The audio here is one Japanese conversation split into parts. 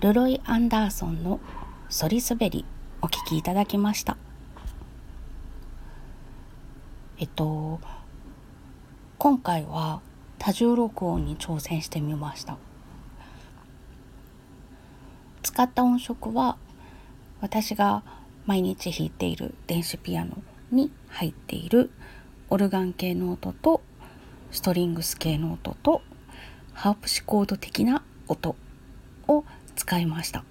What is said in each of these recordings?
ルロイ・アンダーソンの「ソリスベリ」お聴きいただきました。えっと今回は多重録音に挑戦してみました。使った音色は私が毎日弾いている電子ピアノに入っているオルガン系の音とストリングス系の音とハープシコード的な音使いました。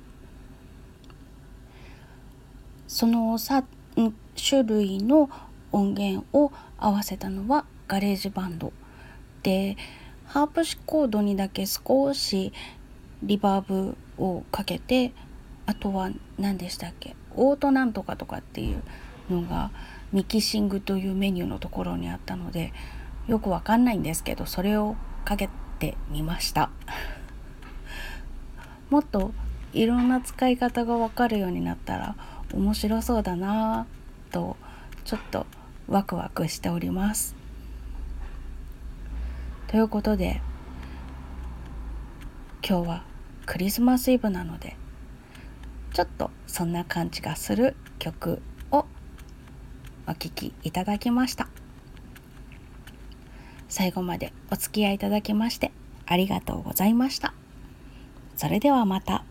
そのさ種類の音源を合わせたのはガレージバンドでハープシコードにだけ少しリバーブをかけてあとは何でしたっけオートなんとかとかっていうのがミキシングというメニューのところにあったのでよくわかんないんですけどそれをかけてみました。もっといろんな使い方がわかるようになったら面白そうだなぁとちょっとワクワクしております。ということで今日はクリスマスイブなのでちょっとそんな感じがする曲をお聴きいただきました。最後までお付き合いいただきましてありがとうございました。それではまた。